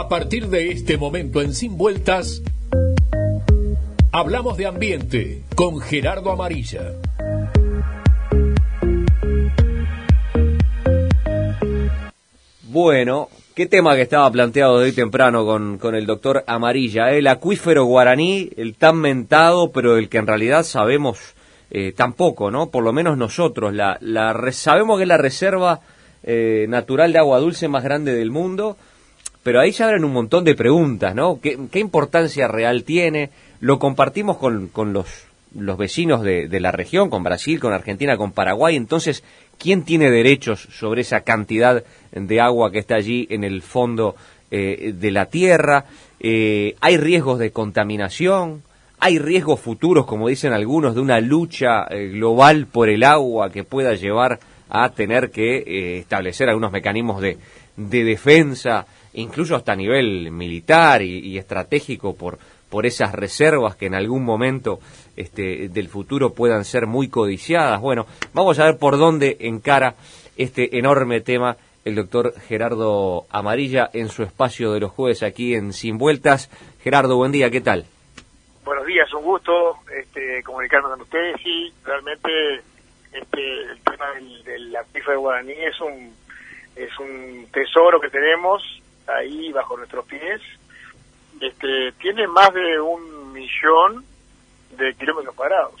A partir de este momento en Sin Vueltas, hablamos de ambiente con Gerardo Amarilla. Bueno, qué tema que estaba planteado de hoy temprano con, con el doctor Amarilla, el acuífero guaraní, el tan mentado, pero el que en realidad sabemos eh, tampoco, ¿no? Por lo menos nosotros, la, la sabemos que es la reserva eh, natural de agua dulce más grande del mundo, pero ahí se abren un montón de preguntas, ¿no? ¿Qué, importancia real tiene? Lo compartimos con, con los, los vecinos de, de, la región, con Brasil, con Argentina, con Paraguay, entonces, ¿quién tiene derechos sobre esa cantidad de agua que está allí en el fondo eh, de la tierra? Eh, ¿Hay riesgos de contaminación? ¿Hay riesgos futuros, como dicen algunos, de una lucha eh, global por el agua que pueda llevar a tener que eh, establecer algunos mecanismos de, de, defensa, incluso hasta a nivel militar y, estratégico por, por esas reservas que en algún momento este, del futuro puedan ser muy codiciadas. Bueno, vamos a ver por dónde encara este enorme tema el doctor Gerardo Amarilla en su espacio de los jueves aquí en Sin Vueltas. Gerardo, buen día, ¿qué tal? Buenos días, un gusto este, comunicarme con ustedes y realmente este, el tema del, de Guaraní es un, es un tesoro que tenemos ahí bajo nuestros pies. Este, tiene más de un millón de kilómetros cuadrados.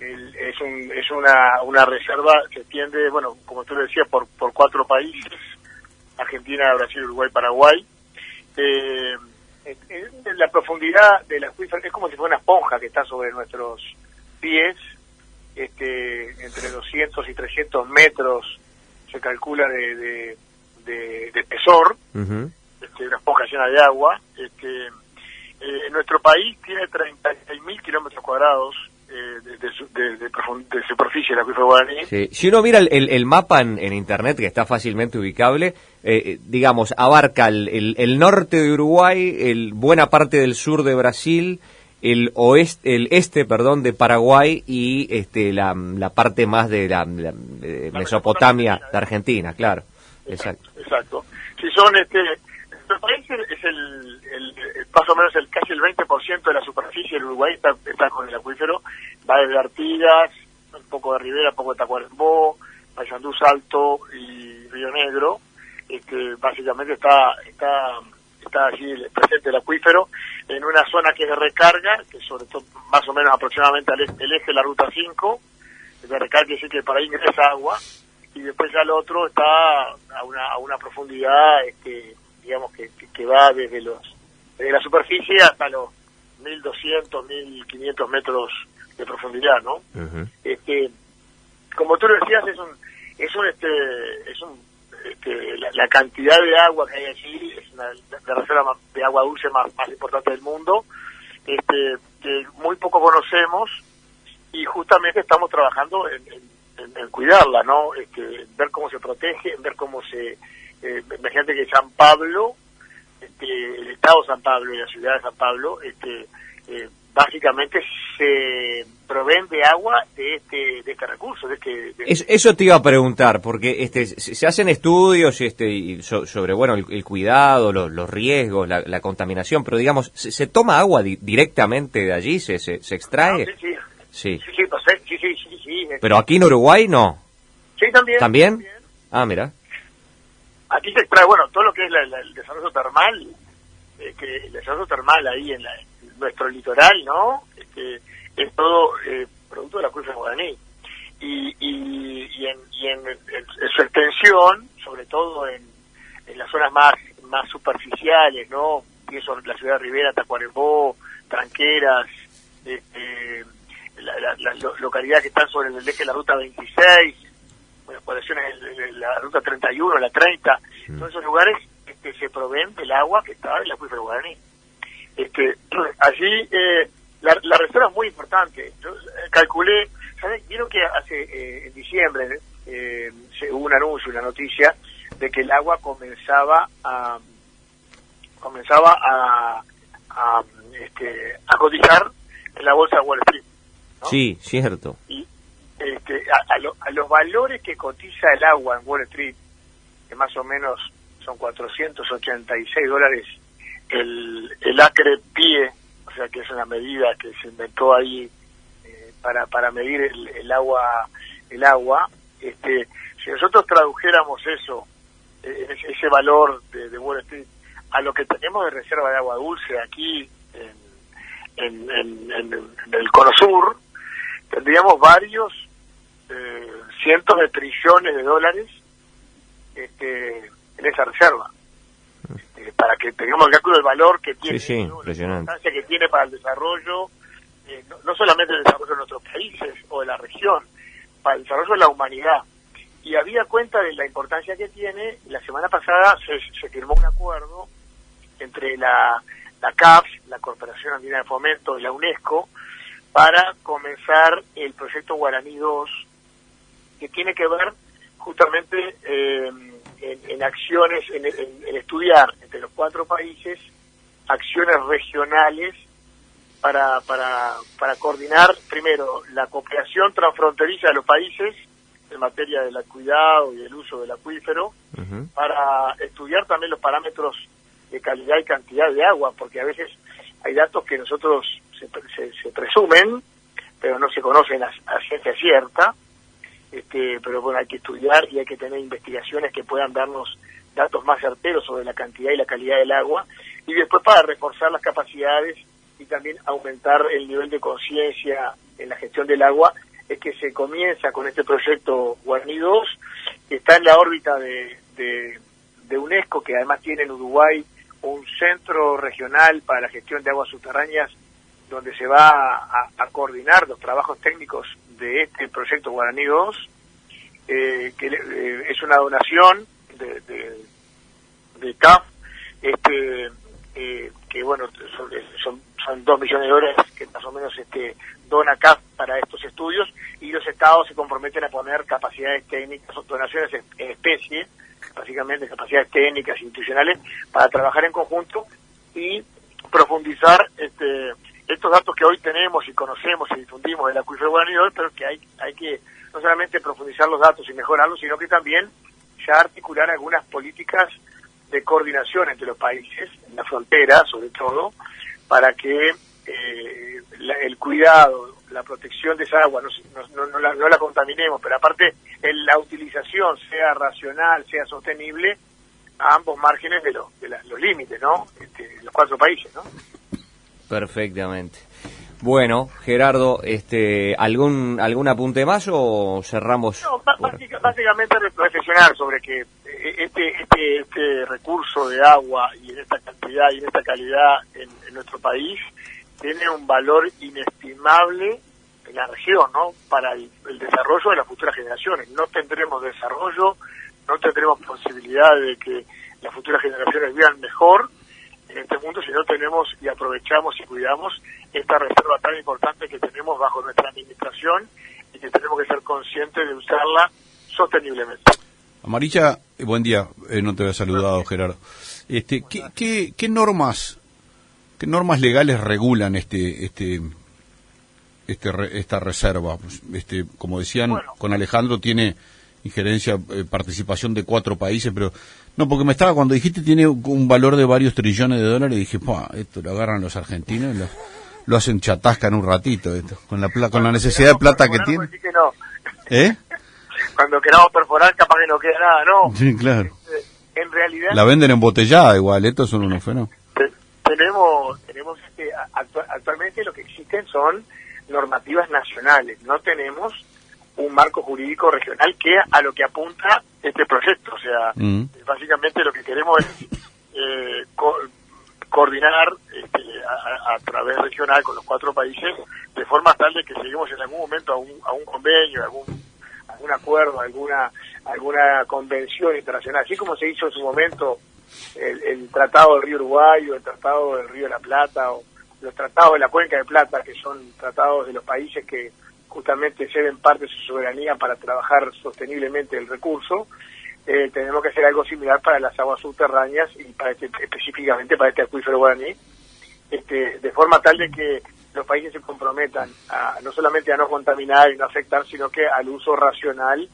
El, es un, es una, una reserva se extiende, bueno, como tú decías, por, por cuatro países, Argentina, Brasil, Uruguay, Paraguay. Eh, la profundidad del acuífero es como si fuera una esponja que está sobre nuestros pies, este, entre 200 y 300 metros se calcula de, de, de, de espesor, uh -huh. este, una esponja llena de agua. Este, eh, nuestro país tiene 36 mil kilómetros cuadrados eh, de, de, de, de, superficie del acuífero guaraní. Sí. Si uno mira el, el, el mapa en, en, internet, que está fácilmente ubicable, eh, digamos, abarca el, el, norte de Uruguay, el, buena parte del sur de Brasil, el oeste, el este, perdón, de Paraguay y este la, la parte más de la, la de Mesopotamia de Argentina, claro. Exacto. Exacto. Si son este país es el, el, el, más o menos el casi el 20% de la superficie del Uruguay está, está con el acuífero, va desde Artigas, un poco de Rivera, un poco de Tacuarembó, Payandú Salto y Río Negro, este, básicamente está está está allí presente el acuífero en una zona que es de recarga, que sobre todo más o menos aproximadamente al el eje de la ruta 5, de recarga quiere decir que para ahí ingresa agua, y después ya el otro está a una, a una profundidad este, digamos que, que, que, va desde los desde la superficie hasta los 1200, 1500 metros de profundidad, ¿no? Uh -huh. Este, como tú lo decías, es un es un este es un este, la, cantidad de agua que hay allí es una, la reserva de agua dulce más, más importante del mundo, este, que muy poco conocemos y justamente estamos trabajando en, en, en cuidarla, ¿no? Este, en ver cómo se protege, en ver cómo se eh, imagínate que San Pablo, este, el Estado de San Pablo y la ciudad de San Pablo, este, eh, básicamente se proveen de agua de este de este recurso de este de... Es, eso te iba a preguntar porque este se hacen estudios este sobre bueno el, el cuidado los, los, riesgos la, la, contaminación pero digamos se, se toma agua di directamente de allí se se, se extrae ah, sí, sí. Sí. Sí, pues, sí, sí, sí, sí, sí, pero aquí en Uruguay no sí también. También, también. ah mira. Aquí se extrae bueno todo lo que es la, la, el desarrollo termal eh, que el desarrollo termal ahí en, la, en nuestro litoral no este, es todo eh, producto de la acuífero guaraní. Y, y, y, en, y en, su extensión, sobre todo en, en las zonas más, más superficiales, ¿no? Pienso en la ciudad de Rivera, Tacuarembó, Tranqueras, este, la, la, la, localidad que están sobre el eje de la ruta 26, bueno, poblaciones de la ruta 31, la 30, mm. todos esos lugares este, se proveen del agua que está en el acuífero guaraní. Este, allí eh, la, la, reserva es muy importante. Yo eh, calculé, ¿saben? Vieron que hace eh, en diciembre eh, hubo un anuncio, una noticia de que el agua comenzaba a comenzaba a a, este, a cotizar en la bolsa de Wall Street. ¿no? Sí, cierto. Y este, a, a, lo, a, los valores que cotiza el agua en Wall Street, que más o menos son 486 dólares el, el acre pie, o sea que es una medida que se inventó ahí eh, para, para medir el, el, agua, el agua. Este, si nosotros tradujéramos eso, eh, ese valor de, de Wall Street, a lo que tenemos de reserva de agua dulce aquí en, en, en, en el Cono Sur, tendríamos varios eh, cientos de trillones de dólares este, en esa reserva. Para que tengamos el cálculo del valor que tiene, sí, sí, ¿no? la importancia que tiene para el desarrollo, eh, no, no, solamente el desarrollo de nuestros países o de la región, para el desarrollo de la humanidad. Y había cuenta de la importancia que tiene, la semana pasada se, se firmó un acuerdo entre la, la CAPS, la Corporación Andina de Fomento y la UNESCO, para comenzar el proyecto Guaraní 2, que tiene que ver justamente eh, en, en, acciones, en, en, estudiar entre los cuatro países acciones regionales para, para, para coordinar, primero, la cooperación transfronteriza de los países en materia del cuidado y del uso del acuífero, uh -huh. para estudiar también los parámetros de calidad y cantidad de agua, porque a veces hay datos que nosotros se, se, se presumen, pero no se conocen a, a ciencia cierta, este, pero bueno, hay que estudiar y hay que tener investigaciones que puedan darnos datos más certeros sobre la cantidad y la calidad del agua, y después para reforzar las capacidades y también aumentar el nivel de conciencia en la gestión del agua, es que se comienza con este proyecto Guarni 2, que está en la órbita de, de, UNESCO, que además tiene en Uruguay un centro regional para la gestión de aguas subterráneas donde se va a coordinar los trabajos técnicos de este proyecto Guaraní 2, eh, que eh, es una donación de, de, CAF, este, eh, que bueno, son, son, son, dos millones de dólares que más o menos este dona CAF para estos estudios y los estados se comprometen a poner capacidades técnicas, donaciones en, en especie, básicamente capacidades técnicas, institucionales, para trabajar en conjunto y profundizar este estos datos que hoy tenemos y conocemos y difundimos del acuífero guaraní pero que hay, hay que no solamente profundizar los datos y mejorarlos, sino que también ya articular algunas políticas de coordinación entre los países, en la frontera sobre todo, para que eh, la, el cuidado, la protección de esa agua no, no, no, la, no la contaminemos, pero aparte el, la utilización sea racional, sea sostenible a ambos márgenes de, lo, de la, los límites, ¿no? Este, los cuatro países, ¿no? Perfectamente. Bueno, Gerardo, este, ¿algún algún apunte más o cerramos? No, básica, básicamente reflexionar sobre que este, este, este recurso de agua y en esta cantidad y en esta calidad en, en nuestro país tiene un valor inestimable en la región, ¿no? Para el desarrollo de las futuras generaciones. No tendremos desarrollo, no tendremos posibilidad de que las futuras generaciones vivan mejor en este mundo si no tenemos y aprovechamos y cuidamos esta reserva tan importante que tenemos bajo nuestra administración y que tenemos que ser conscientes de usarla sosteniblemente. Amarilla, buen día, eh, no te había saludado Gerardo. Este, ¿qué, qué, qué normas qué normas legales regulan este este este esta reserva? Este, como decían, bueno. con Alejandro tiene injerencia, eh, participación de cuatro países, pero no, porque me estaba, cuando dijiste tiene un valor de varios trillones de dólares, dije, esto lo agarran los argentinos y lo, lo hacen chatasca en un ratito, esto, con la, con la necesidad de plata que tiene. Que no. ¿Eh? Cuando queramos perforar, capaz que no queda nada, ¿no? Sí, claro. En realidad. La venden embotellada igual, estos son unos fenómenos. Tenemos, tenemos este, actual, actualmente lo que existen son normativas nacionales, no tenemos un marco jurídico regional que a lo que apunta este proyecto. O sea, mm. básicamente lo que queremos es eh, co coordinar este, a, a, través regional con los cuatro países de forma tal de que lleguemos en algún momento a un, a un convenio, a algún, algún acuerdo, a alguna, alguna convención internacional, así como se hizo en su momento el, el Tratado del Río Uruguay o el Tratado del Río de la Plata o los tratados de la Cuenca de Plata, que son tratados de los países que justamente ceden parte de su soberanía para trabajar sosteniblemente el recurso, eh, tenemos que hacer algo similar para las aguas subterráneas y para este, específicamente para este acuífero guaraní, este, de forma tal de que los países se comprometan a, no solamente a no contaminar y no afectar, sino que al uso racional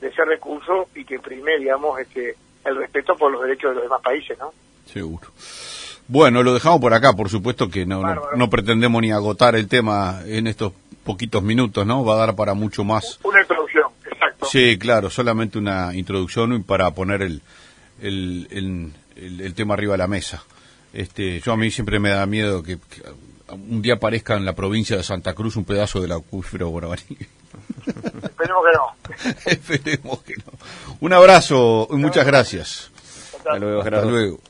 de ese recurso y que prime, digamos, este, el respeto por los derechos de los demás países, ¿no? Seguro. Bueno, lo dejamos por acá, por supuesto que no, no, no pretendemos ni agotar el tema en estos poquitos minutos, ¿no? Va a dar para mucho más. Una introducción, exacto. Sí, claro, solamente una introducción y para poner el, el, el, el- el tema arriba de la mesa. Este, yo a mí siempre me da miedo que, que un día aparezca en la provincia de Santa Cruz un pedazo del acuífero guaraní. Esperemos que no. Esperemos que no. Un abrazo y muchas gracias. Hasta luego, Hasta luego.